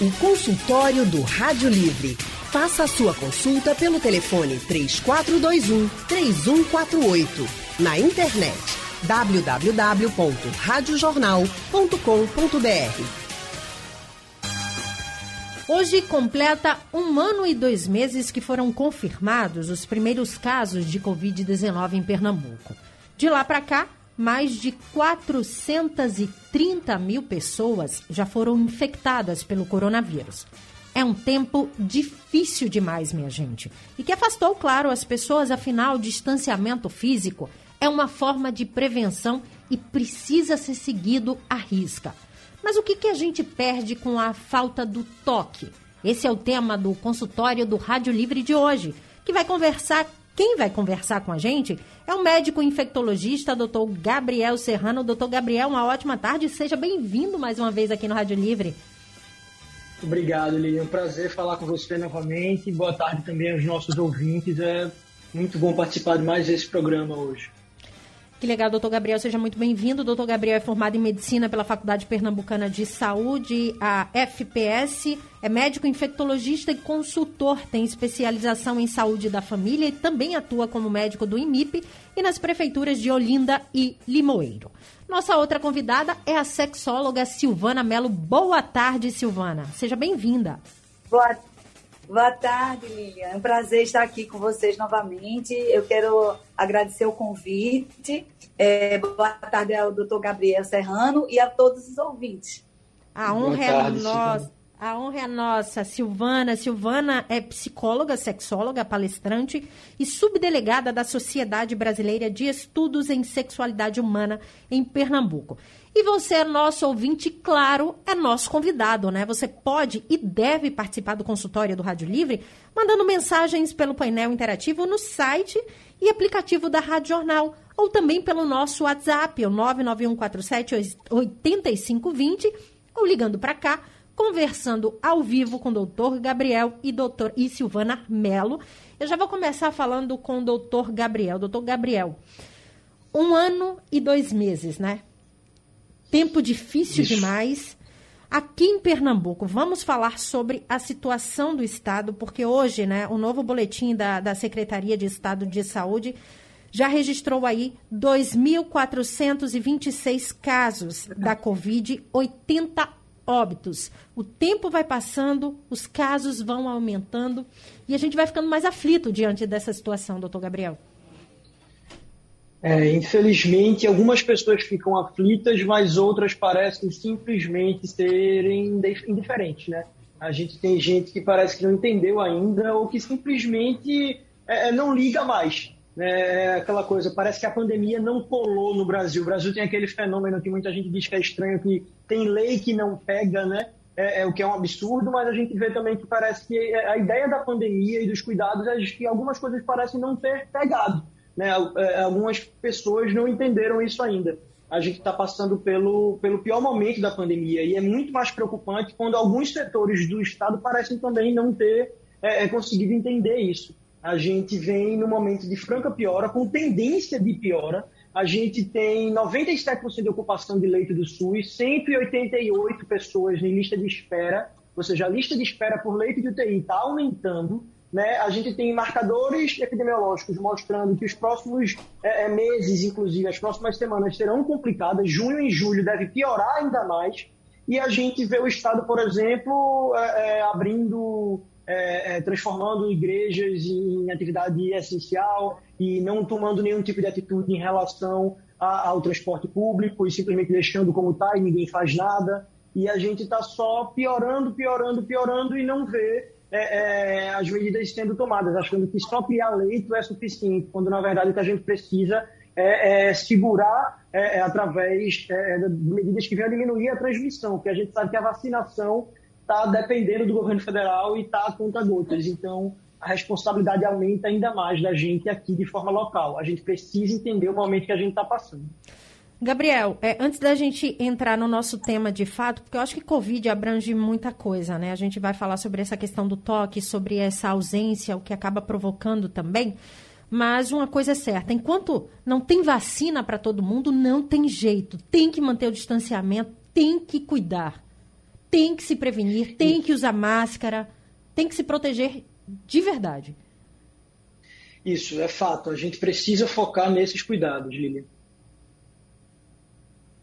O consultório do Rádio Livre. Faça a sua consulta pelo telefone 3421 3148. Na internet www.radiojornal.com.br. Hoje completa um ano e dois meses que foram confirmados os primeiros casos de Covid-19 em Pernambuco. De lá para cá, mais de 430 mil pessoas já foram infectadas pelo coronavírus. É um tempo difícil demais, minha gente, e que afastou, claro, as pessoas, afinal, o distanciamento físico é uma forma de prevenção e precisa ser seguido à risca. Mas o que, que a gente perde com a falta do toque? Esse é o tema do consultório do Rádio Livre de hoje, que vai conversar quem vai conversar com a gente é o médico infectologista, doutor Gabriel Serrano. Doutor Gabriel, uma ótima tarde. Seja bem-vindo mais uma vez aqui no Rádio Livre. Obrigado, Lilian. É um prazer falar com você novamente. Boa tarde também aos nossos ouvintes. É muito bom participar de mais esse programa hoje. Que legal, doutor Gabriel, seja muito bem-vindo. Doutor Gabriel é formado em medicina pela Faculdade Pernambucana de Saúde, a FPS, é médico infectologista e consultor, tem especialização em saúde da família e também atua como médico do IMIP e nas prefeituras de Olinda e Limoeiro. Nossa outra convidada é a sexóloga Silvana Melo. Boa tarde, Silvana. Seja bem-vinda. Boa Boa tarde, Lilian. É um prazer estar aqui com vocês novamente. Eu quero agradecer o convite. É, boa tarde ao doutor Gabriel Serrano e a todos os ouvintes. A honra é nossa. A honra é nossa, Silvana. Silvana é psicóloga, sexóloga, palestrante e subdelegada da Sociedade Brasileira de Estudos em Sexualidade Humana em Pernambuco. E você é nosso ouvinte, claro, é nosso convidado, né? Você pode e deve participar do consultório do Rádio Livre mandando mensagens pelo painel interativo no site e aplicativo da Rádio Jornal ou também pelo nosso WhatsApp, o 99147 8520 ou ligando para cá conversando ao vivo com o doutor Gabriel e doutor e Silvana Melo. Eu já vou começar falando com o doutor Gabriel. Doutor Gabriel, um ano e dois meses, né? Tempo difícil demais. Aqui em Pernambuco, vamos falar sobre a situação do Estado, porque hoje, né, o novo boletim da, da Secretaria de Estado de Saúde já registrou aí 2.426 casos da Covid, 80 óbitos. O tempo vai passando, os casos vão aumentando e a gente vai ficando mais aflito diante dessa situação, doutor Gabriel. É, infelizmente, algumas pessoas ficam aflitas, mas outras parecem simplesmente serem indiferentes, né? A gente tem gente que parece que não entendeu ainda ou que simplesmente é, não liga mais. É aquela coisa, parece que a pandemia não colou no Brasil. O Brasil tem aquele fenômeno que muita gente diz que é estranho, que tem lei que não pega, né? É, é, o que é um absurdo, mas a gente vê também que parece que a ideia da pandemia e dos cuidados é que algumas coisas parecem não ter pegado. Né? É, algumas pessoas não entenderam isso ainda. A gente está passando pelo, pelo pior momento da pandemia e é muito mais preocupante quando alguns setores do Estado parecem também não ter é, é conseguido entender isso a gente vem no momento de franca piora, com tendência de piora. A gente tem 97% de ocupação de leito do SUS, 188 pessoas em lista de espera, ou seja, a lista de espera por leito de UTI está aumentando. Né? A gente tem marcadores epidemiológicos mostrando que os próximos é, é, meses, inclusive as próximas semanas, serão complicadas. Junho e julho deve piorar ainda mais. E a gente vê o Estado, por exemplo, é, é abrindo é, é, transformando igrejas em atividade essencial e não tomando nenhum tipo de atitude em relação a, ao transporte público e simplesmente deixando como está e ninguém faz nada. E a gente está só piorando, piorando, piorando e não vê é, é, as medidas sendo tomadas, achando que só criar leito é suficiente, quando na verdade o que a gente precisa é, é segurar é, através de medidas que venham diminuir a transmissão, porque a gente sabe que a vacinação está dependendo do governo federal e está a conta gotas. Então, a responsabilidade aumenta ainda mais da gente aqui de forma local. A gente precisa entender o momento que a gente está passando. Gabriel, é, antes da gente entrar no nosso tema de fato, porque eu acho que Covid abrange muita coisa, né? A gente vai falar sobre essa questão do toque, sobre essa ausência, o que acaba provocando também. Mas uma coisa é certa: enquanto não tem vacina para todo mundo, não tem jeito. Tem que manter o distanciamento, tem que cuidar tem que se prevenir, tem que usar máscara, tem que se proteger de verdade. Isso, é fato. A gente precisa focar nesses cuidados, Lilian.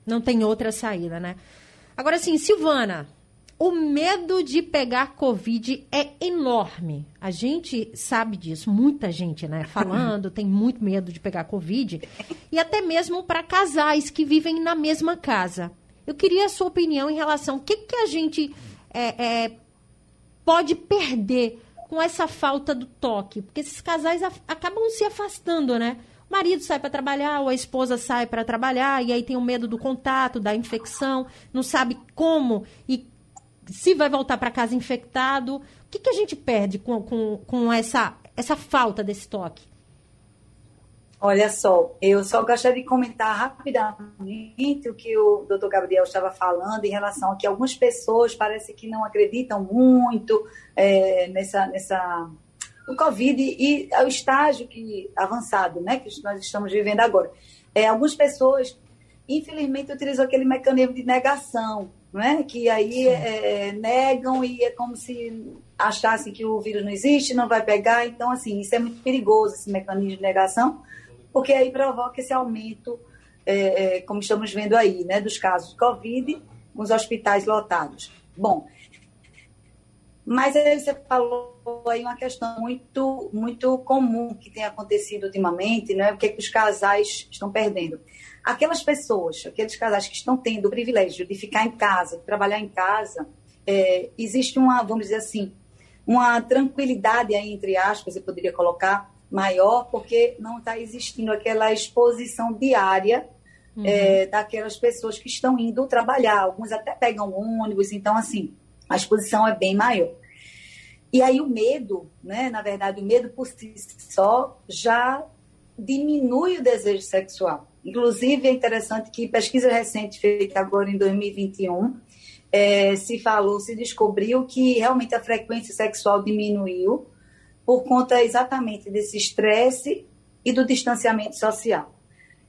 Não tem outra saída, né? Agora sim, Silvana, o medo de pegar Covid é enorme. A gente sabe disso, muita gente, né? Falando, tem muito medo de pegar Covid. E até mesmo para casais que vivem na mesma casa. Eu queria a sua opinião em relação ao que, que a gente é, é, pode perder com essa falta do toque. Porque esses casais acabam se afastando, né? Marido sai para trabalhar, ou a esposa sai para trabalhar, e aí tem o medo do contato, da infecção, não sabe como e se vai voltar para casa infectado. O que, que a gente perde com, com, com essa, essa falta desse toque? Olha só, eu só gostaria de comentar rapidamente o que o doutor Gabriel estava falando em relação a que algumas pessoas parece que não acreditam muito é, nessa, nessa o Covid e ao estágio que avançado, né, que nós estamos vivendo agora. É, algumas pessoas, infelizmente, utilizam aquele mecanismo de negação, né, que aí é, negam e é como se achassem que o vírus não existe, não vai pegar. Então, assim, isso é muito perigoso, esse mecanismo de negação, porque aí provoca esse aumento, é, é, como estamos vendo aí, né, dos casos de Covid, com os hospitais lotados. Bom, mas aí você falou aí uma questão muito, muito comum que tem acontecido ultimamente, né? O que, é que os casais estão perdendo? Aquelas pessoas, aqueles casais que estão tendo o privilégio de ficar em casa, de trabalhar em casa, é, existe uma, vamos dizer assim, uma tranquilidade aí, entre aspas, eu poderia colocar, maior, porque não está existindo aquela exposição diária uhum. é, daquelas pessoas que estão indo trabalhar. Alguns até pegam ônibus, então, assim, a exposição é bem maior. E aí o medo, né, na verdade, o medo por si só já diminui o desejo sexual. Inclusive, é interessante que pesquisa recente feita agora em 2021 é, se falou, se descobriu que realmente a frequência sexual diminuiu por conta exatamente desse estresse e do distanciamento social.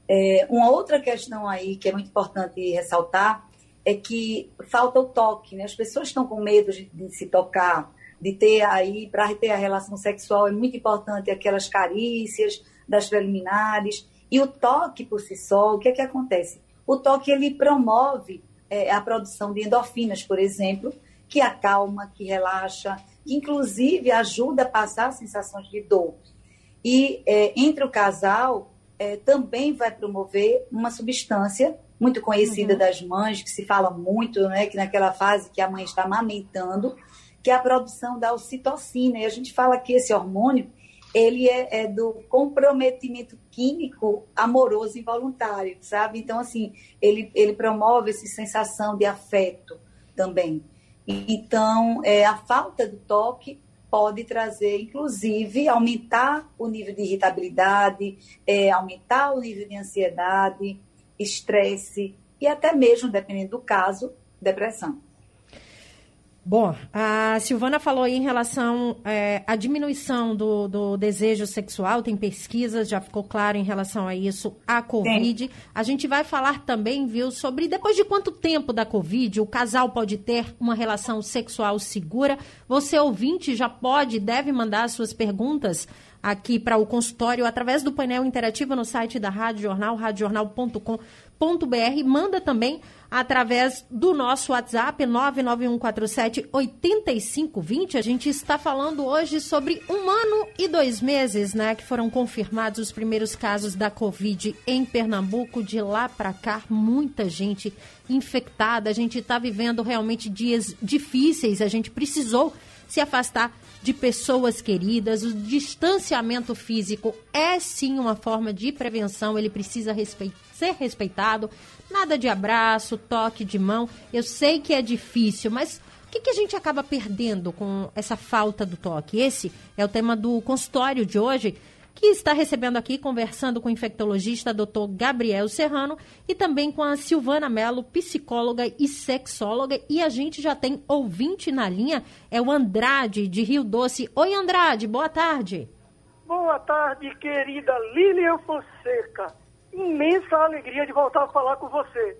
É, uma outra questão aí que é muito importante ressaltar é que falta o toque, né? As pessoas estão com medo de, de se tocar, de ter aí, para ter a relação sexual, é muito importante aquelas carícias das preliminares. E o toque por si só, o que é que acontece? O toque ele promove é, a produção de endorfinas, por exemplo, que acalma, que relaxa, que inclusive ajuda a passar sensações de dor. E é, entre o casal é, também vai promover uma substância muito conhecida uhum. das mães, que se fala muito, né, que naquela fase que a mãe está amamentando, que é a produção da ocitocina. E a gente fala que esse hormônio ele é, é, do comprometimento químico amoroso involuntário, sabe? Então, assim, ele, ele promove essa sensação de afeto também. Então, é, a falta do toque pode trazer, inclusive, aumentar o nível de irritabilidade, é, aumentar o nível de ansiedade, estresse e até mesmo, dependendo do caso, depressão. Bom, a Silvana falou aí em relação é, à diminuição do, do, desejo sexual, tem pesquisas, já ficou claro em relação a isso, a Covid. Sim. A gente vai falar também, viu, sobre depois de quanto tempo da Covid o casal pode ter uma relação sexual segura. Você, ouvinte, já pode, deve mandar suas perguntas aqui para o consultório através do painel interativo no site da Rádio Jornal, radiojornal.com.br. Manda também através do nosso WhatsApp 99147 8520. A gente está falando hoje sobre um ano e dois meses, né, que foram confirmados os primeiros casos da Covid em Pernambuco. De lá para cá, muita gente infectada. A gente está vivendo realmente dias difíceis. A gente precisou se afastar de pessoas queridas. O distanciamento físico é sim uma forma de prevenção, ele precisa ser respeitado. Nada de abraço, toque de mão. Eu sei que é difícil, mas o que, que, a gente acaba perdendo com essa falta do toque? Esse é o tema do consultório de hoje, que está recebendo aqui, conversando com o infectologista Dr. Gabriel Serrano e também com a Silvana Mello, psicóloga e sexóloga. E a gente já tem ouvinte na linha, é o Andrade, de Rio Doce. Oi, Andrade, boa tarde. Boa tarde, querida Lilian Fonseca imensa alegria de voltar a falar com você.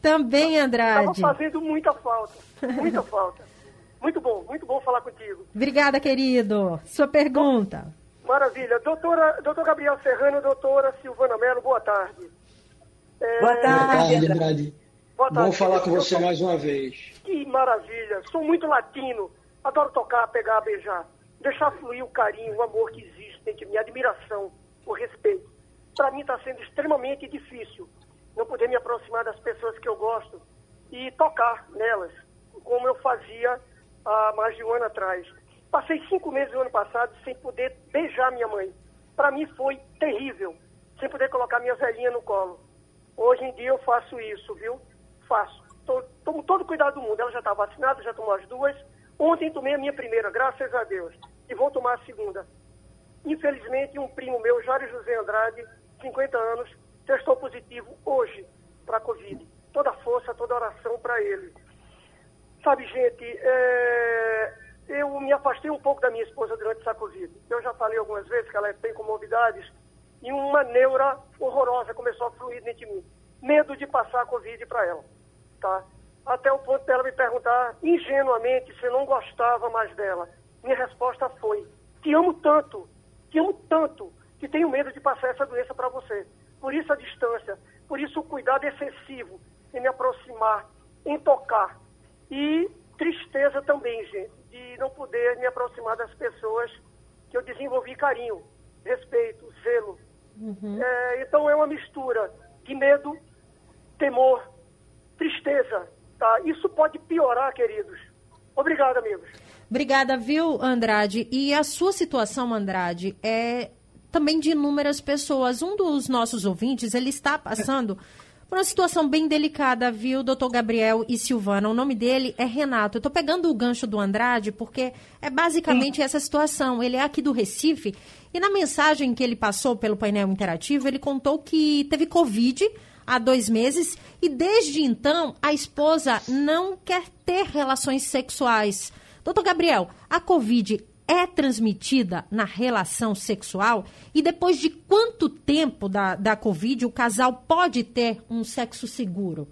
Também, Andrade. Estava fazendo muita falta, muita falta. Muito bom, muito bom falar contigo. Obrigada, querido. Sua pergunta. Maravilha. Doutora, doutor Gabriel Serrano, doutora Silvana Mello, boa tarde. É... Boa tarde, Andrade. Boa tarde. Bom falar com você mais uma vez. Que maravilha. Sou muito latino. Adoro tocar, pegar, beijar. Deixar fluir o carinho, o amor que existe entre mim, a admiração, o respeito. Para mim está sendo extremamente difícil não poder me aproximar das pessoas que eu gosto e tocar nelas, como eu fazia há mais de um ano atrás. Passei cinco meses no ano passado sem poder beijar minha mãe. Para mim foi terrível, sem poder colocar minha velhinha no colo. Hoje em dia eu faço isso, viu? Faço. Tomo todo o cuidado do mundo. Ela já está vacinada, já tomou as duas. Ontem tomei a minha primeira, graças a Deus. E vou tomar a segunda. Infelizmente, um primo meu, Jário José Andrade, 50 anos, testou positivo hoje para a Covid. Toda força, toda oração para ele. Sabe, gente, é... eu me afastei um pouco da minha esposa durante essa Covid. Eu já falei algumas vezes que ela tem comorbidades e uma neura horrorosa começou a fluir dentro de mim. Medo de passar a Covid para ela, tá? Até o ponto dela me perguntar ingenuamente se eu não gostava mais dela. Minha resposta foi: te amo tanto, te amo tanto, que tenho medo de passar essa doença para você. Por isso a distância, por isso o cuidado excessivo em me aproximar, em tocar. E tristeza também, gente, de não poder me aproximar das pessoas que eu desenvolvi carinho, respeito, zelo. Uhum. É, então é uma mistura de medo, temor, tristeza. Tá? Isso pode piorar, queridos. Obrigado, amigos. Obrigada, viu, Andrade? E a sua situação, Andrade, é também de inúmeras pessoas. Um dos nossos ouvintes, ele está passando por uma situação bem delicada, viu, doutor Gabriel e Silvana? O nome dele é Renato. Eu estou pegando o gancho do Andrade porque é basicamente essa situação. Ele é aqui do Recife e na mensagem que ele passou pelo painel interativo, ele contou que teve Covid há dois meses e desde então a esposa não quer ter relações sexuais. Doutor Gabriel, a Covid é transmitida na relação sexual e depois de quanto tempo da, da Covid o casal pode ter um sexo seguro?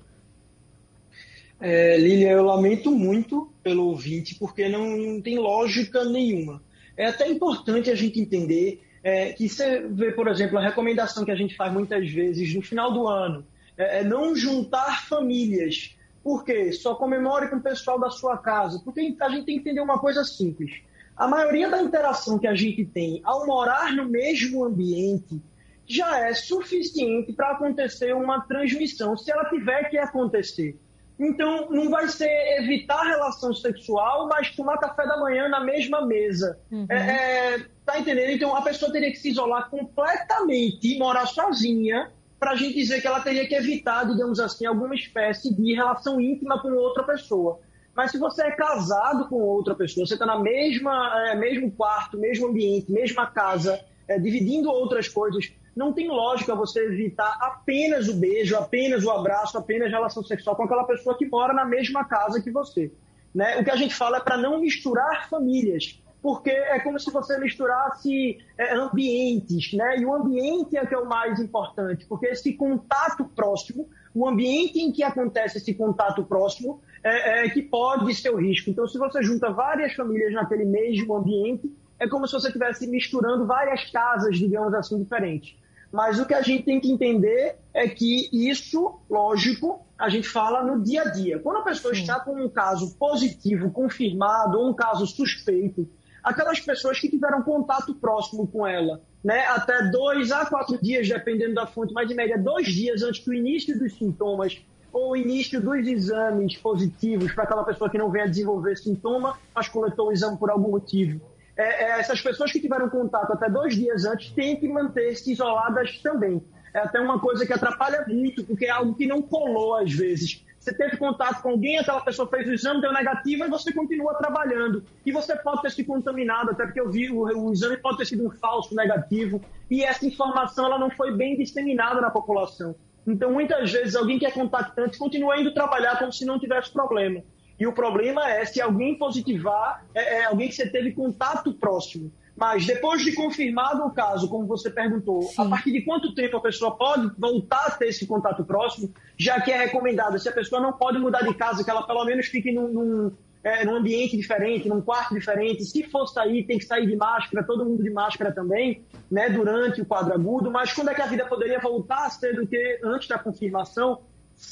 É, Lilia, eu lamento muito pelo ouvinte, porque não, não, tem lógica nenhuma. É até importante a gente entender é, que você vê, por exemplo, a recomendação que a gente faz muitas vezes no final do ano, é, é não juntar famílias. Por quê? Só comemore com o pessoal da sua casa. Porque a gente tem que entender uma coisa simples a maioria da interação que a gente tem ao morar no mesmo ambiente já é suficiente para acontecer uma transmissão, se ela tiver que acontecer. Então, não vai ser evitar relação sexual, mas tomar café da manhã na mesma mesa. Uhum. É, é, tá entendendo? Então, a pessoa teria que se isolar completamente e morar sozinha para a gente dizer que ela teria que evitar, digamos assim, alguma espécie de relação íntima com outra pessoa. Mas se você é casado com outra pessoa, você está na mesma é, mesmo quarto, mesmo ambiente, mesma casa, é, dividindo outras coisas, não tem lógica você evitar apenas o beijo, apenas o abraço, apenas a relação sexual com aquela pessoa que mora na mesma casa que você. Né? O que a gente fala é para não misturar famílias, porque é como se você misturasse é, ambientes, né? E o ambiente é que é o mais importante, porque esse contato próximo, o ambiente em que acontece esse contato próximo, é, é, que pode ser o risco. Então, se você junta várias famílias naquele mesmo ambiente, é como se você estivesse misturando várias casas, digamos assim, diferentes. Mas o que a gente tem que entender é que isso, lógico, a gente fala no dia a dia. Quando a pessoa Sim. está com um caso positivo, confirmado, ou um caso suspeito, aquelas pessoas que tiveram contato próximo com ela, né, até dois a quatro dias, dependendo da fonte, mas de média dois dias antes do início dos sintomas, ou início dos exames positivos para aquela pessoa que não venha desenvolver sintoma, mas coletou o exame por algum motivo. É, é, essas pessoas que tiveram contato até dois dias antes têm que manter-se isoladas também. É até uma coisa que atrapalha muito, porque é algo que não colou às vezes. Você teve contato com alguém, aquela pessoa fez o exame, deu negativo, e você continua trabalhando. E você pode ter se contaminado, até porque eu vi, o, o exame pode ter sido um falso negativo, e essa informação ela não foi bem disseminada na população. Então, muitas vezes, alguém que é contactante continua indo trabalhar como se não tivesse problema. E o problema é se alguém positivar, é, é alguém que você teve contato próximo. Mas depois de confirmado o caso, como você perguntou, Sim. a partir de quanto tempo a pessoa pode voltar a ter esse contato próximo, já que é recomendado, se a pessoa não pode mudar de casa, que ela pelo menos fique num, num, é, num ambiente diferente, num quarto diferente. Se for sair, tem que sair de máscara, todo mundo de máscara também, né, durante o quadro agudo. Mas quando é que a vida poderia voltar a ser do que antes da confirmação?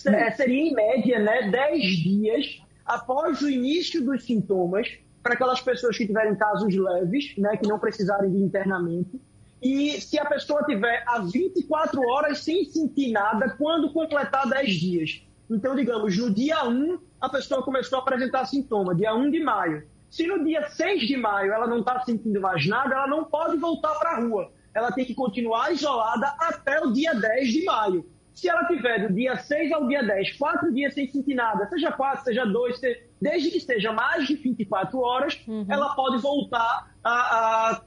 É, seria em média, né, 10 dias após o início dos sintomas para aquelas pessoas que tiverem casos leves, né, que não precisarem de internamento. E se a pessoa tiver as 24 horas sem sentir nada quando completar 10 dias. Então, digamos, no dia 1, a pessoa começou a apresentar sintoma, dia 1 de maio. Se no dia 6 de maio ela não está sentindo mais nada, ela não pode voltar para a rua. Ela tem que continuar isolada até o dia 10 de maio. Se ela tiver do dia 6 ao dia 10, quatro dias sem sentir nada, seja quatro, seja dois, desde que esteja mais de 24 horas, uhum. ela pode voltar a, a,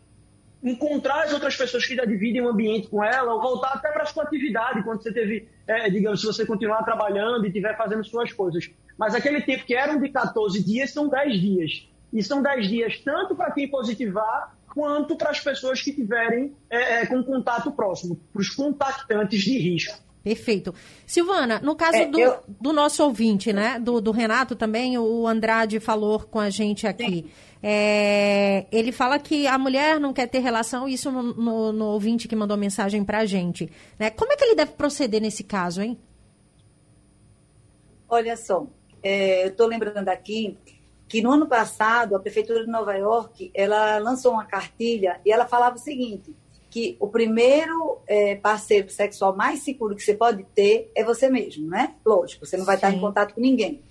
encontrar as outras pessoas que já dividem o ambiente com ela, ou voltar até para a sua atividade, quando você teve, é, digamos, se você continuar trabalhando e estiver fazendo suas coisas. Mas aquele tempo que eram de 14 dias são 10 dias. E são 10 dias tanto para quem positivar, quanto para as pessoas que tiverem é, é, com contato próximo, para os contactantes de risco. Perfeito. Silvana, no caso é, do, eu... do, nosso ouvinte, né? Do, do, Renato também, o Andrade falou com a gente aqui. É, ele fala que a mulher não quer ter relação, isso no, no, no ouvinte que mandou mensagem para a gente. Né? Como é que ele deve proceder nesse caso, hein? Olha só, é, eu estou lembrando aqui que no ano passado a prefeitura de Nova York ela lançou uma cartilha e ela falava o seguinte: que o primeiro é, parceiro sexual mais seguro que você pode ter é você mesmo, né? Lógico, você não vai Sim. estar em contato com ninguém.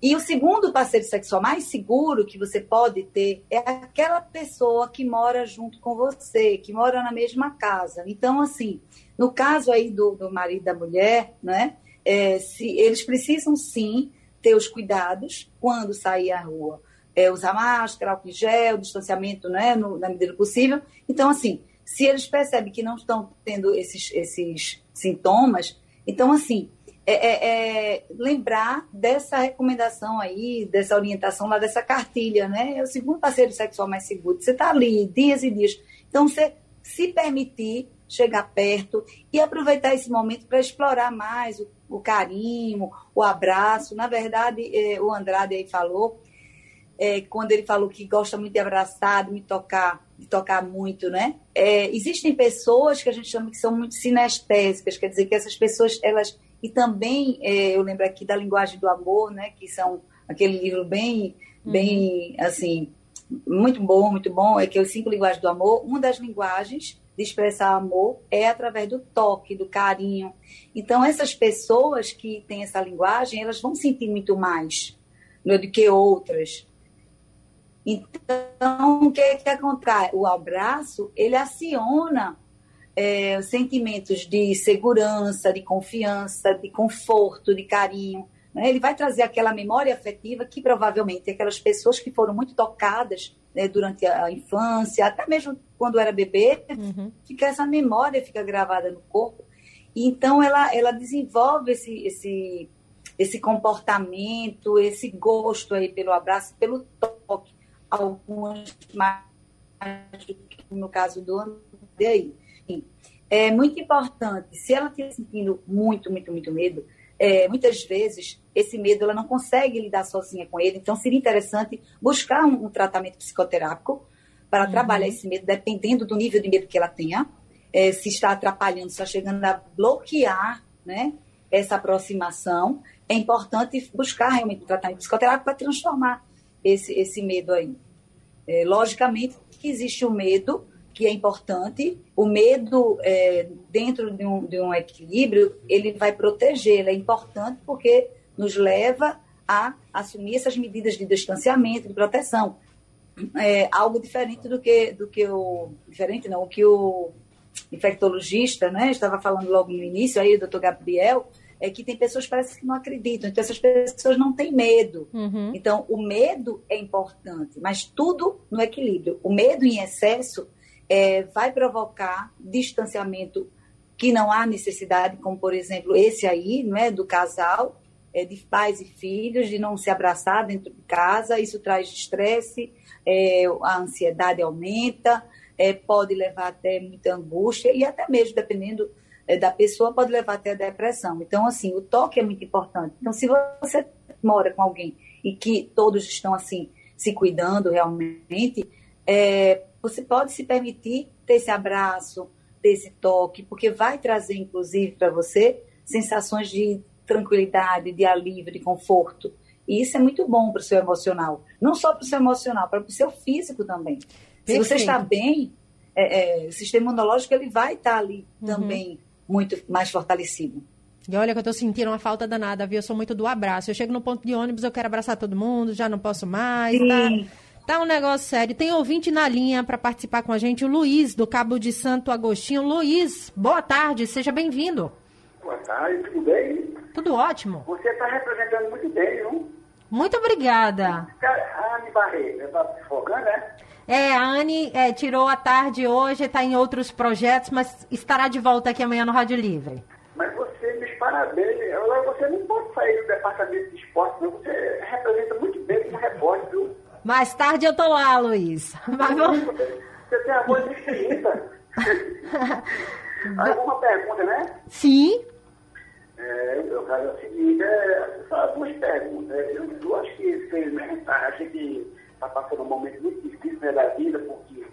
E o segundo parceiro sexual mais seguro que você pode ter é aquela pessoa que mora junto com você, que mora na mesma casa. Então, assim, no caso aí do, do marido da mulher, né? É, se, eles precisam sim ter os cuidados quando sair à rua é, usar máscara, álcool em gel, distanciamento né, no, na medida possível. Então, assim, se eles percebem que não estão tendo esses, esses sintomas, então, assim, é, é, é, lembrar dessa recomendação aí, dessa orientação lá, dessa cartilha, né? É o segundo parceiro sexual mais seguro. Você está ali dias e dias. Então, você se permitir chegar perto e aproveitar esse momento para explorar mais o, o, carinho, o abraço. Na verdade, é, o Andrade aí falou, é, quando ele falou que gosta muito de abraçar, de me tocar, de tocar muito, né? É, existem pessoas que a gente chama que são muito sinestésicas, quer dizer que essas pessoas, elas... E também, é, eu lembro aqui da linguagem do amor, né? Que são aquele livro bem, uhum. bem, assim, muito bom, muito bom, é que é os cinco linguagens do amor. Uma das linguagens de expressar amor é através do toque, do carinho. Então, essas pessoas que têm essa linguagem, elas vão sentir muito mais né, do que outras. Então, o que, que acontece? O abraço, ele aciona é, sentimentos de segurança, de confiança, de conforto, de carinho. Né? Ele vai trazer aquela memória afetiva que provavelmente aquelas pessoas que foram muito tocadas né, durante a infância, até mesmo quando era bebê, uhum. fica essa memória fica gravada no corpo. Então, ela, ela desenvolve esse, esse, esse comportamento, esse gosto aí pelo abraço, pelo toque algumas mais do que no caso do André. É muito importante, se ela estiver sentindo muito, muito, muito medo, é, muitas vezes esse medo ela não consegue lidar sozinha com ele, então seria interessante buscar um, um tratamento psicoterápico para uhum. trabalhar esse medo, dependendo do nível de medo que ela tenha, é, se está atrapalhando, se está chegando a bloquear né, essa aproximação, é importante buscar realmente um tratamento psicoterápico para transformar esse, esse medo aí. É, logicamente que existe o medo, que é importante. O medo, é, dentro de um, de um equilíbrio, ele vai proteger, ele é importante porque nos leva a assumir essas medidas de distanciamento, de proteção. É algo diferente do que, do que o. Diferente não, o que o infectologista né, estava falando logo no início, aí o doutor Gabriel, é que tem pessoas que parece que não acreditam. Então, essas pessoas não têm medo. Uhum. Então, o medo é importante, mas tudo no equilíbrio. O medo em excesso é, vai provocar distanciamento que não há necessidade, como, por exemplo, esse aí, não é, do casal, é, de pais e filhos, de não se abraçar dentro de casa. Isso traz estresse, é, a ansiedade aumenta, é, pode levar até muita angústia e até mesmo, dependendo da pessoa, pode levar até a depressão. Então, assim, o toque é muito importante. Então, se você mora com alguém e que todos estão, assim, se cuidando realmente, é, você pode se permitir ter esse abraço, ter esse toque, porque vai trazer, inclusive, para você sensações de tranquilidade, de alívio, de conforto. E isso é muito bom para o seu emocional. Não só para o seu emocional, para o seu físico também. Perfeito. Se você está bem, é, é, o sistema imunológico ele vai estar tá ali uhum. também muito mais fortalecido. E olha que eu estou sentindo uma falta danada, viu? Eu sou muito do abraço. Eu chego no ponto de ônibus, eu quero abraçar todo mundo, já não posso mais. Tá, tá um negócio sério. Tem ouvinte na linha para participar com a gente, o Luiz, do Cabo de Santo Agostinho. Luiz, boa tarde, seja bem-vindo. Boa tarde, tudo bem? Tudo ótimo. Você está representando muito bem, não? Muito obrigada. A Anne Barreto, está folgando, né? É, a Anne é, tirou a tarde hoje, está em outros projetos, mas estará de volta aqui amanhã no Rádio Livre. Mas você, meus parabéns. Você não pode sair do departamento de esporte, não. Você representa muito bem como repórter, viu? Mais tarde eu tô lá, Luiz. Mas vamos... Você tem a voz infinita. Aí uma pergunta, né? Sim. É, meu caso é o seguinte, é, só duas perguntas. Eu, eu acho que, infelizmente, a gente está passando um momento muito difícil né, da vida, porque,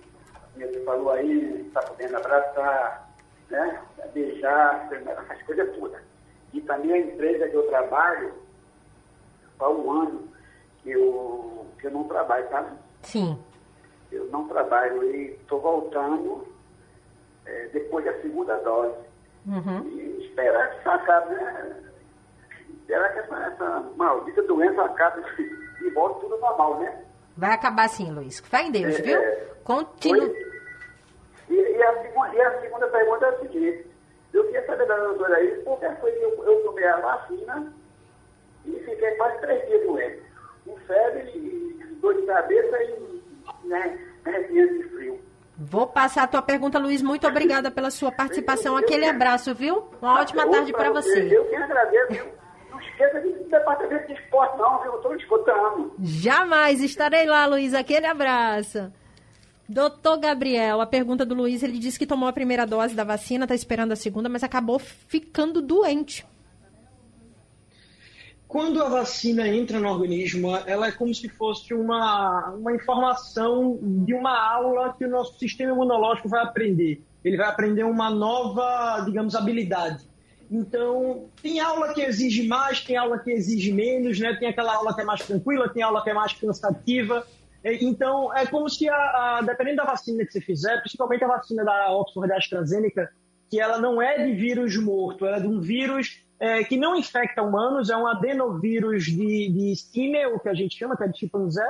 como você falou aí, está podendo abraçar, né, beijar, as coisas todas. E também a empresa que eu trabalho, há um ano que eu, que eu não trabalho, sabe? Sim. Eu não trabalho e estou voltando é, depois da segunda dose. Uhum. E esperar que isso acabe, né? Esperar que essa, essa maldita doença acabe e volte tudo normal, né? Vai acabar sim, Luiz. Fé em Deus, é, viu? Continua. E, e, a segunda, e a segunda pergunta é a seguinte. Eu queria saber da doutora aí, por que foi que eu, eu tomei a vacina e fiquei quase três dias doente. Com febre, dor de cabeça e né, de frio. Vou passar a tua pergunta, Luiz. Muito obrigada pela sua participação. Aquele abraço, viu? Uma ótima tarde para você. Eu que agradeço, esqueça do departamento de esporte, não, viu? Eu estou escutando. Jamais. Estarei lá, Luiz. Aquele abraço. Doutor Gabriel, a pergunta do Luiz, ele disse que tomou a primeira dose da vacina, está esperando a segunda, mas acabou ficando doente. Quando a vacina entra no organismo, ela é como se fosse uma, uma informação de uma aula que o nosso sistema imunológico vai aprender. Ele vai aprender uma nova, digamos, habilidade. Então, tem aula que exige mais, tem aula que exige menos, né? Tem aquela aula que é mais tranquila, tem aula que é mais cansativa. Então, é como se, a, a, dependendo da vacina que você fizer, principalmente a vacina da Oxford da AstraZeneca, que ela não é de vírus morto, ela é de um vírus é, que não infecta humanos, é um adenovírus de, de Skinner, que a gente chama, que é de Z,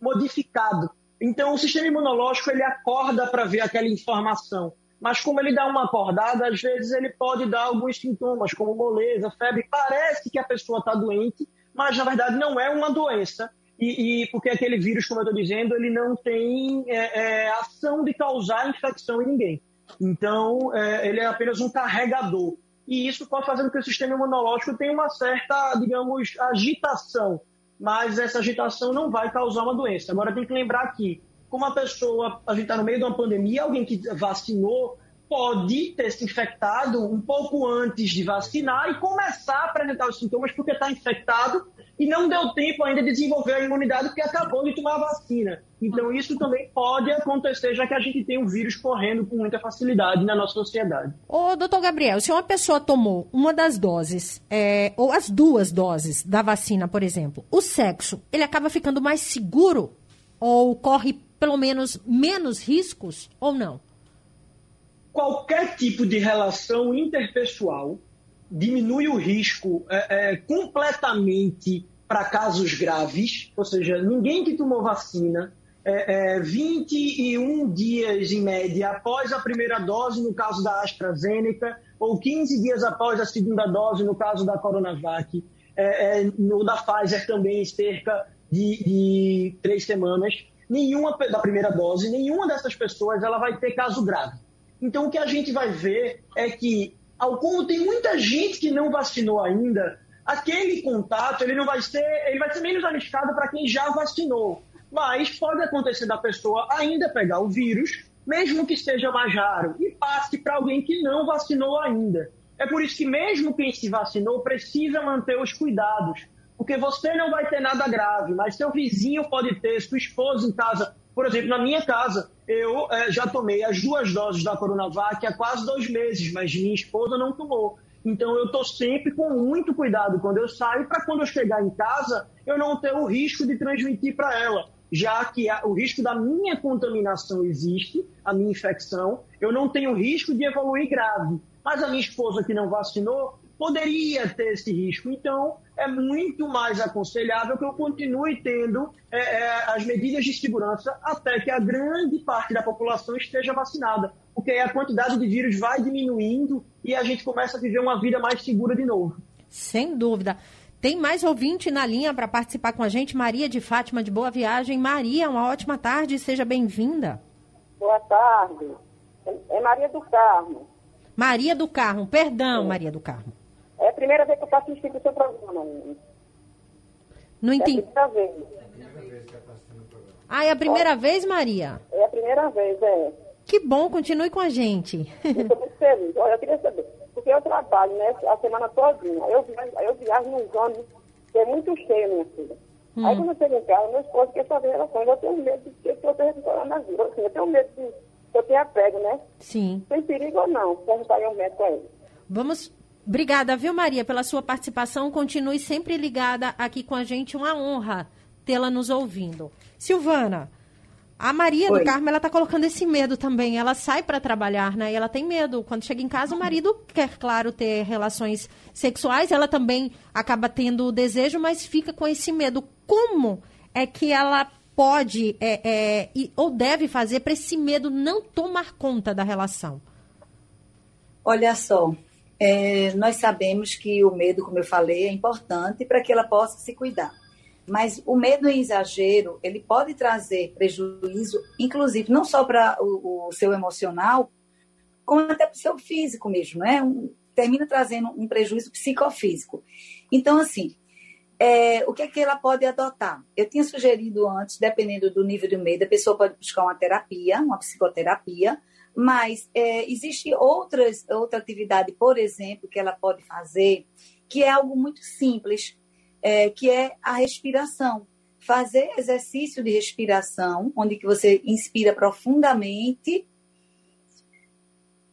modificado. Então, o sistema imunológico ele acorda para ver aquela informação. Mas como ele dá uma acordada, às vezes ele pode dar alguns sintomas, como moleza, febre. Parece que a pessoa está doente, mas na verdade não é uma doença. E, e, porque aquele vírus, como eu estou dizendo, ele não tem é, é, ação de causar infecção em ninguém. Então, é, ele é apenas um carregador e isso pode fazer com que o sistema imunológico tenha uma certa, digamos, agitação, mas essa agitação não vai causar uma doença. Agora tem que lembrar que, como a pessoa, a gente está no meio de uma pandemia, alguém que vacinou pode ter se infectado um pouco antes de vacinar e começar a apresentar os sintomas porque está infectado e não deu tempo ainda de desenvolver a imunidade porque acabou de tomar a vacina. Então isso também pode acontecer, já que a gente tem o vírus correndo com muita facilidade na nossa sociedade. Ô, doutor Gabriel, se uma pessoa tomou uma das doses, é, ou as duas doses da vacina, por exemplo, o sexo, ele acaba ficando mais seguro? Ou corre pelo menos menos riscos ou não? Qualquer tipo de relação interpessoal diminui o risco é, é, completamente para casos graves, ou seja, ninguém que tomou vacina, é, é, 21 dias em média após a primeira dose, no caso da AstraZeneca, ou 15 dias após a segunda dose, no caso da Coronavac, é, é, no da Pfizer também, cerca de, de três semanas, nenhuma da primeira dose, nenhuma dessas pessoas ela vai ter caso grave. Então, o que a gente vai ver é que como tem muita gente que não vacinou ainda, aquele contato ele não vai ser, ele vai ser menos arriscado para quem já vacinou. Mas pode acontecer da pessoa ainda pegar o vírus, mesmo que seja mais raro, e passe para alguém que não vacinou ainda. É por isso que mesmo quem se vacinou precisa manter os cuidados, porque você não vai ter nada grave, mas seu vizinho pode ter, sua esposa em casa. Por exemplo, na minha casa, eu é, já tomei as duas doses da Coronavac há quase dois meses, mas minha esposa não tomou. Então eu estou sempre com muito cuidado quando eu saio, para quando eu chegar em casa, eu não ter o risco de transmitir para ela. Já que o risco da minha contaminação existe, a minha infecção, eu não tenho risco de evoluir grave. Mas a minha esposa que não vacinou poderia ter esse risco. Então, é muito mais aconselhável que eu continue tendo é, é, as medidas de segurança até que a grande parte da população esteja vacinada porque aí a quantidade de vírus vai diminuindo e a gente começa a viver uma vida mais segura de novo. Sem dúvida. Tem mais ouvinte na linha para participar com a gente, Maria de Fátima de Boa Viagem. Maria, uma ótima tarde, seja bem-vinda. Boa tarde. É Maria do Carmo. Maria do Carmo, perdão, Maria do Carmo. Primeira vez que eu faço assistir o seu programa. Não entendi. É a primeira vez. Ah, é a primeira vez, Maria? É a primeira vez, é. Que bom, continue com a gente. Estou muito feliz. Olha, eu queria saber, porque eu trabalho né, a semana todinha. Eu viajo, eu viajo nos ônibus, que é muito cheio, minha filha. Hum. Aí quando eu chego em casa, meu esposo quer saber relações. Eu tenho medo de que eu esteja coronavírus. Assim, eu tenho medo de que eu tenha pego, né? Sim. Tem perigo ou não? Perguntaria ao médico a ele. Vamos. Obrigada, viu, Maria, pela sua participação. Continue sempre ligada aqui com a gente. Uma honra tê-la nos ouvindo. Silvana, a Maria Oi. do Carmo, ela tá colocando esse medo também. Ela sai para trabalhar, né? E ela tem medo. Quando chega em casa, o marido quer, claro, ter relações sexuais. Ela também acaba tendo o desejo, mas fica com esse medo. Como é que ela pode é, é, ou deve fazer para esse medo não tomar conta da relação? Olha só, é, nós sabemos que o medo, como eu falei, é importante para que ela possa se cuidar. Mas o medo em exagero, ele pode trazer prejuízo, inclusive, não só para o, o, seu emocional, como até para o seu físico mesmo, né? Um, termina trazendo um prejuízo psicofísico. Então, assim, é, o que é que ela pode adotar? Eu tinha sugerido antes, dependendo do nível de medo, a pessoa pode buscar uma terapia, uma psicoterapia, mas é, existe outras, outra atividade, por exemplo, que ela pode fazer, que é algo muito simples, é, que é a respiração. Fazer exercício de respiração, onde que você inspira profundamente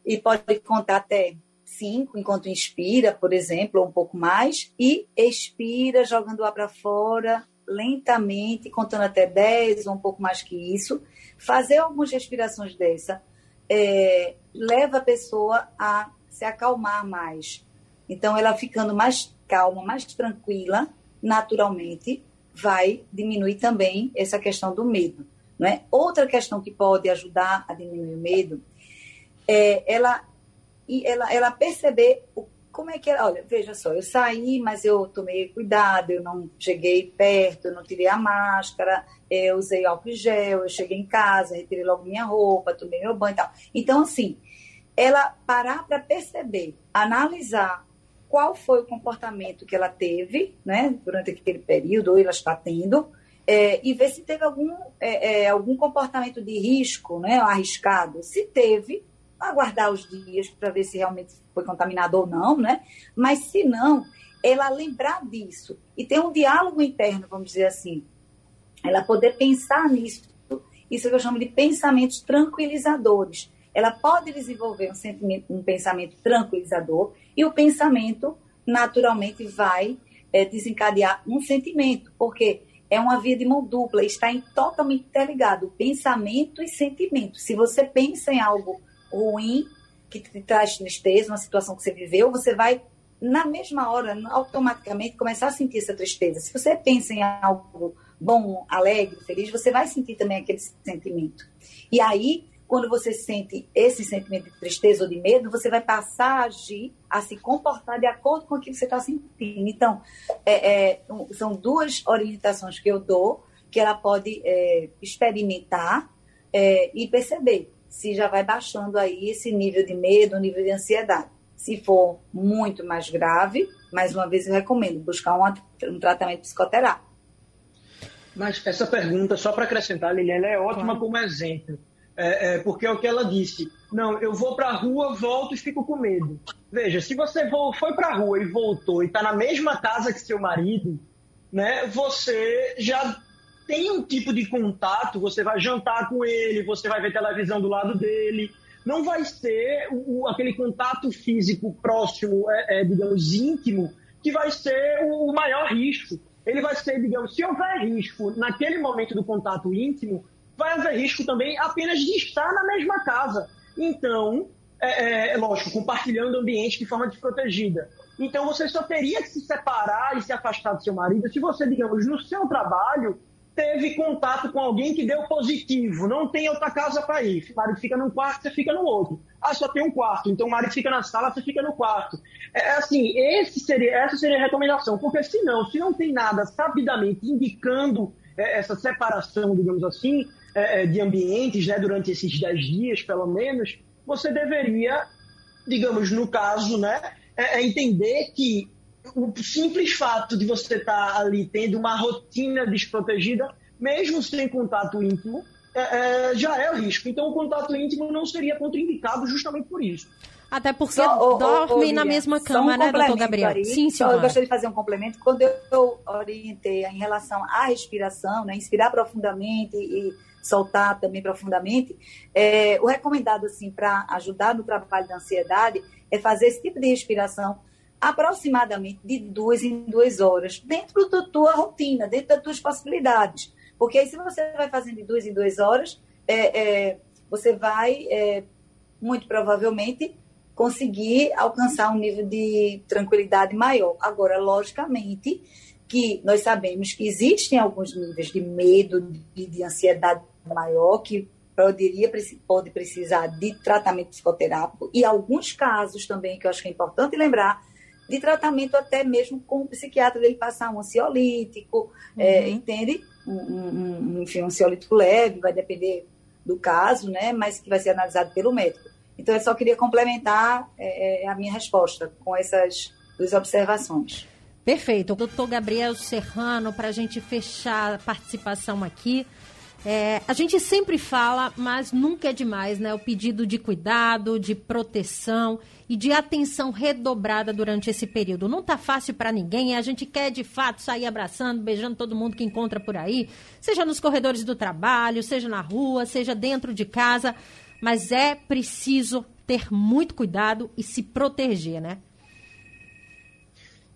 e pode contar até cinco enquanto inspira, por exemplo, ou um pouco mais, e expira jogando o ar para fora lentamente, contando até 10 ou um pouco mais que isso. Fazer algumas respirações dessa é, leva a pessoa a se acalmar mais. Então, ela ficando mais calma, mais tranquila, naturalmente vai diminuir também essa questão do medo. Não é? Outra questão que pode ajudar a diminuir o medo é ela, ela, ela perceber o, como é que era. Olha, veja só, eu saí, mas eu tomei cuidado, eu não cheguei perto, eu não tirei a máscara, eu usei álcool gel, eu cheguei em casa, retirei logo minha roupa, tomei meu banho e tal. Então, assim, ela parar para perceber, analisar qual foi o comportamento que ela teve né, durante aquele período, ou ela está tendo, é, e ver se teve algum, é, é, algum comportamento de risco, né, arriscado. Se teve, aguardar os dias para ver se realmente foi contaminado ou não, né? Mas se não, ela lembrar disso e ter um diálogo interno, vamos dizer assim, ela poder pensar nisso, isso que eu chamo de pensamentos tranquilizadores. Ela pode desenvolver um sentimento, um pensamento tranquilizador e o pensamento naturalmente vai é, desencadear um sentimento, porque é uma via de mão dupla, está em, totalmente interligado, pensamento e sentimento. Se você pensa em algo ruim, que te traz tristeza, uma situação que você viveu, você vai, na mesma hora, automaticamente começar a sentir essa tristeza. Se você pensa em algo bom, alegre, feliz, você vai sentir também aquele sentimento. E aí, quando você sente esse sentimento de tristeza ou de medo, você vai passar a agir, a se comportar de acordo com o que você está sentindo. Então, é, é, são duas orientações que eu dou, que ela pode é, experimentar é, e perceber se já vai baixando aí esse nível de medo, nível de ansiedade. Se for muito mais grave, mais uma vez eu recomendo buscar um, um tratamento psicoterápico. Mas essa pergunta, só para acrescentar, Liliana, é ótima como exemplo. É, é, porque é o que ela disse. Não, eu vou para a rua, volto e fico com medo. Veja, se você foi para a rua e voltou e está na mesma casa que seu marido, né, você já tem um tipo de contato, você vai jantar com ele, você vai ver televisão do lado dele. Não vai ser o, aquele contato físico próximo, é, é, digamos, íntimo, que vai ser o, maior risco. Ele vai ser, digamos, se houver risco naquele momento do contato íntimo, vai haver risco também apenas de estar na mesma casa. Então, é, é, lógico, compartilhando o ambiente de forma desprotegida. Então, você só teria que se separar e se afastar do seu marido se você, digamos, no seu trabalho, teve contato com alguém que deu positivo, não tem outra casa para ir. O marido fica num quarto, você fica no outro. Ah, só tem um quarto, então o marido fica na sala, você fica no quarto. É, é assim, seria, essa seria a recomendação, porque se não, se não tem nada sabidamente indicando é, essa separação, digamos assim, é, é de ambientes, né, durante esses 10 dias, pelo menos, você deveria, digamos, no caso, né, é, é entender que o simples fato de você estar tá ali tendo uma rotina desprotegida, mesmo sem contato íntimo, é, é, já é o risco. Então, o contato íntimo não seria contraindicado justamente por isso. Até porque só, dormem na mesma cama, um né, doutor Gabriel? Ari, Sim, senhora. Eu gostaria de fazer um complemento. Quando eu orientei em relação à respiração, né, inspirar profundamente e soltar também profundamente, é, o recomendado, assim, para ajudar no trabalho da ansiedade, é fazer esse tipo de respiração aproximadamente de duas em duas horas, dentro da tua rotina, dentro das tuas possibilidades. Porque aí, se você vai fazendo de duas em duas horas, é, é, você vai, é, muito provavelmente, conseguir alcançar um nível de tranquilidade maior. Agora, logicamente, que nós sabemos que existem alguns níveis de medo, de, de ansiedade maior, que poderia, pode precisar de tratamento psicoterápico, e alguns casos também, que eu acho que é importante lembrar, de tratamento até mesmo com o psiquiatra dele passar um ansiolítico, é, uhum. é, entende? Um, um, enfim, um ansiolítico leve, vai depender do caso, né? Mas que vai ser analisado pelo médico. Então, eu só queria complementar é, é a minha resposta com essas duas observações. Perfeito. Doutor Gabriel Serrano, para a gente fechar a participação aqui, é, a gente sempre fala, mas nunca é demais, né? O pedido de cuidado, de proteção e de atenção redobrada durante esse período. Não tá fácil para ninguém. A gente quer de fato sair abraçando, beijando todo mundo que encontra por aí, seja nos corredores do trabalho, seja na rua, seja dentro de casa. Mas é preciso ter muito cuidado e se proteger, né?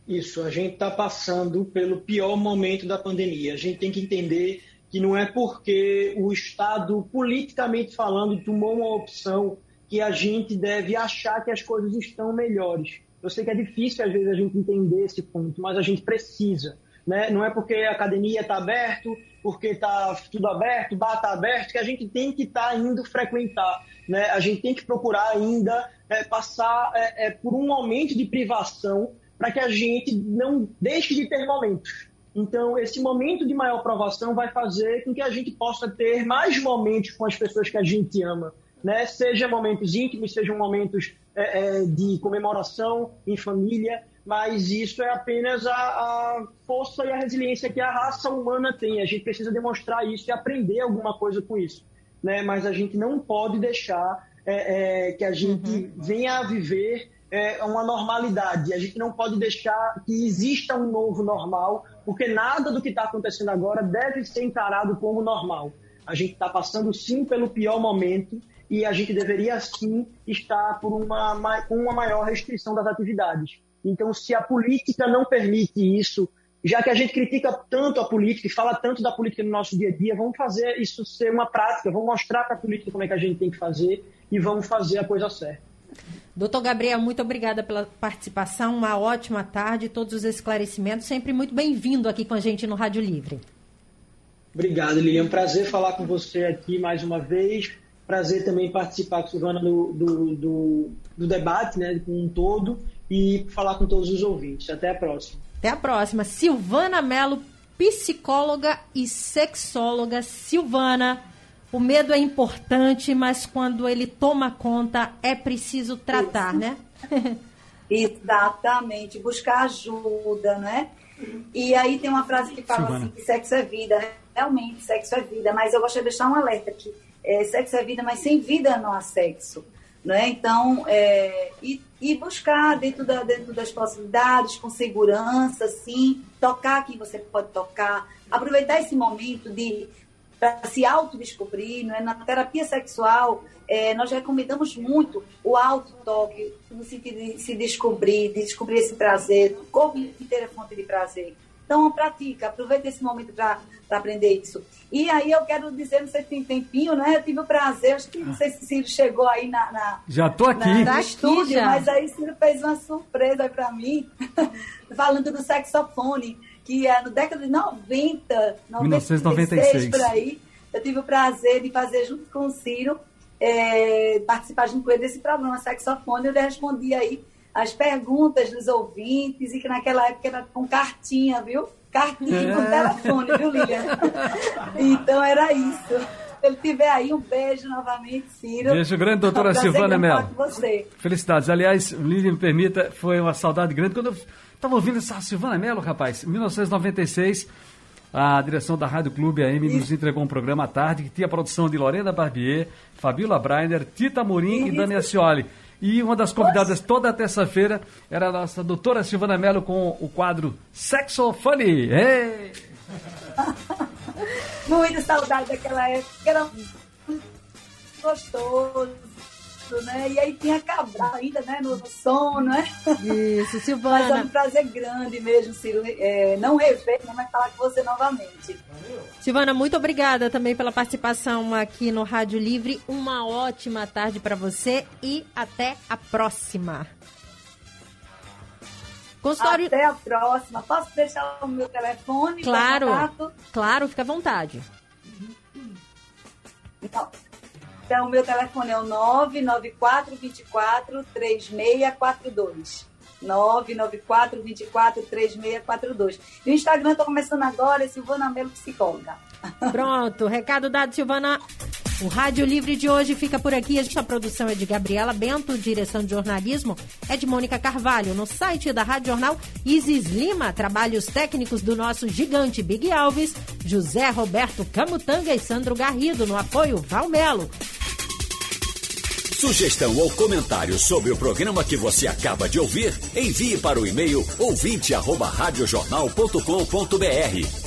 Isso, a gente está passando pelo pior momento da pandemia. A gente tem que entender que não é porque o Estado, politicamente falando, tomou uma opção que a gente deve achar que as coisas estão melhores. Eu sei que é difícil, às vezes, a gente entender esse ponto, mas a gente precisa. Né? Não é porque a academia está aberto, porque está tudo aberto, bar está aberto, que a gente tem que estar tá indo frequentar. Né? A gente tem que procurar ainda é, passar é, é, por um momento de privação para que a gente não deixe de ter momentos. Então, esse momento de maior provação vai fazer com que a gente possa ter mais momentos com as pessoas que a gente ama. Né? Seja momentos íntimos, sejam momentos é, é, de comemoração em família, mas isso é apenas a, a, força e a resiliência que a raça humana tem. A gente precisa demonstrar isso e aprender alguma coisa com isso. Né? Mas a gente não pode deixar é, é que a gente uhum. venha a viver é, uma normalidade. A gente não pode deixar que exista um novo normal, porque nada do que está acontecendo agora deve ser encarado como normal. A gente está passando sim pelo pior momento e a gente deveria sim estar por uma, com uma maior restrição das atividades. Então, se a política não permite isso, já que a gente critica tanto a política e fala tanto da política no nosso dia a dia, vamos fazer isso ser uma prática, vamos mostrar para a política como é que a gente tem que fazer e vamos fazer a coisa certa. Doutor Gabriel, muito obrigada pela participação, uma ótima tarde, todos os esclarecimentos, sempre muito bem-vindo aqui com a gente no Rádio Livre. Obrigado, Lilian. Prazer falar com você aqui mais uma vez. Prazer também participar com a Silvana do, do, do, do debate, né, como um todo, e falar com todos os ouvintes. Até a próxima. Até a próxima. Silvana Mello, psicóloga e sexóloga. Silvana, o medo é importante, mas quando ele toma conta, é preciso tratar, Isso. né? Exatamente, buscar ajuda, né? E aí tem uma frase que fala Silvana. assim, que sexo é vida, realmente sexo é vida, mas eu gostaria de deixar um alerta aqui, é, sexo é vida, mas sem vida não há sexo. Né? Então, é, e, e, buscar dentro, da, dentro das possibilidades, com segurança, sim, tocar quem você pode tocar, aproveitar esse momento de para se autodescobrir, né? na terapia sexual, é, nós recomendamos muito o auto-toque, no sentido de se descobrir, de descobrir esse prazer, o corpo inteiro é fonte de prazer. Então, pratica, aproveita esse momento para aprender isso. E aí eu quero dizer, não sei se tem tempinho, né? Eu tive o prazer, acho que não sei se o Ciro chegou aí na. na já tô aqui. Na, no estúdio, mas aí o Ciro fez uma surpresa para mim, falando do saxofone, que é no década de 90, 1996, por aí. Eu tive o prazer de fazer junto com o Ciro, é, participar junto com ele desse programa Saxofone. Eu respondi aí as perguntas dos ouvintes e que naquela época era com cartinha, viu? Cartinha é. com telefone, viu, Lilian? então era isso. Se ele tiver aí, um beijo novamente, Ciro. Beijo grande, doutora Silvana Melo. Felicidades. Aliás, Lilian, me permita, foi uma saudade grande quando eu estava ouvindo essa Silvana Melo, rapaz, em 1996. A direção da Rádio Clube AM nos entregou um programa à tarde que tinha a produção de Lorena Barbier, Fabiola Breiner, Tita Morim e Dani Ascioli. E uma das convidadas toda terça-feira era a nossa doutora Silvana Mello com o quadro Sexo Funny. Hey! Muita saudade daquela época, era gostoso né? E aí tinha Cabral ainda, né? No, no som, né? Isso, Silvana. Mas é um prazer grande mesmo, Ciro, é, não rever, mas falar com você novamente. Silvana, muito obrigada também pela participação aqui no Rádio Livre. Uma ótima tarde para você e até a próxima. Consultório... Até a próxima. Posso deixar o meu telefone? Claro, claro, fica à vontade. Então, então, o meu telefone é o 99424 3642. 99424 3642. E o Instagram está começando agora, é Silvana Melo Psicóloga. Pronto, recado dado, Silvana. O Rádio Livre de hoje fica por aqui. A produção é de Gabriela Bento, direção de jornalismo é de Mônica Carvalho. No site da Rádio Jornal, Isis Lima, trabalhos técnicos do nosso gigante Big Alves, José Roberto Camutanga e Sandro Garrido, no apoio Valmelo. Sugestão ou comentário sobre o programa que você acaba de ouvir, envie para o e-mail ouvinte@radiojornal.com.br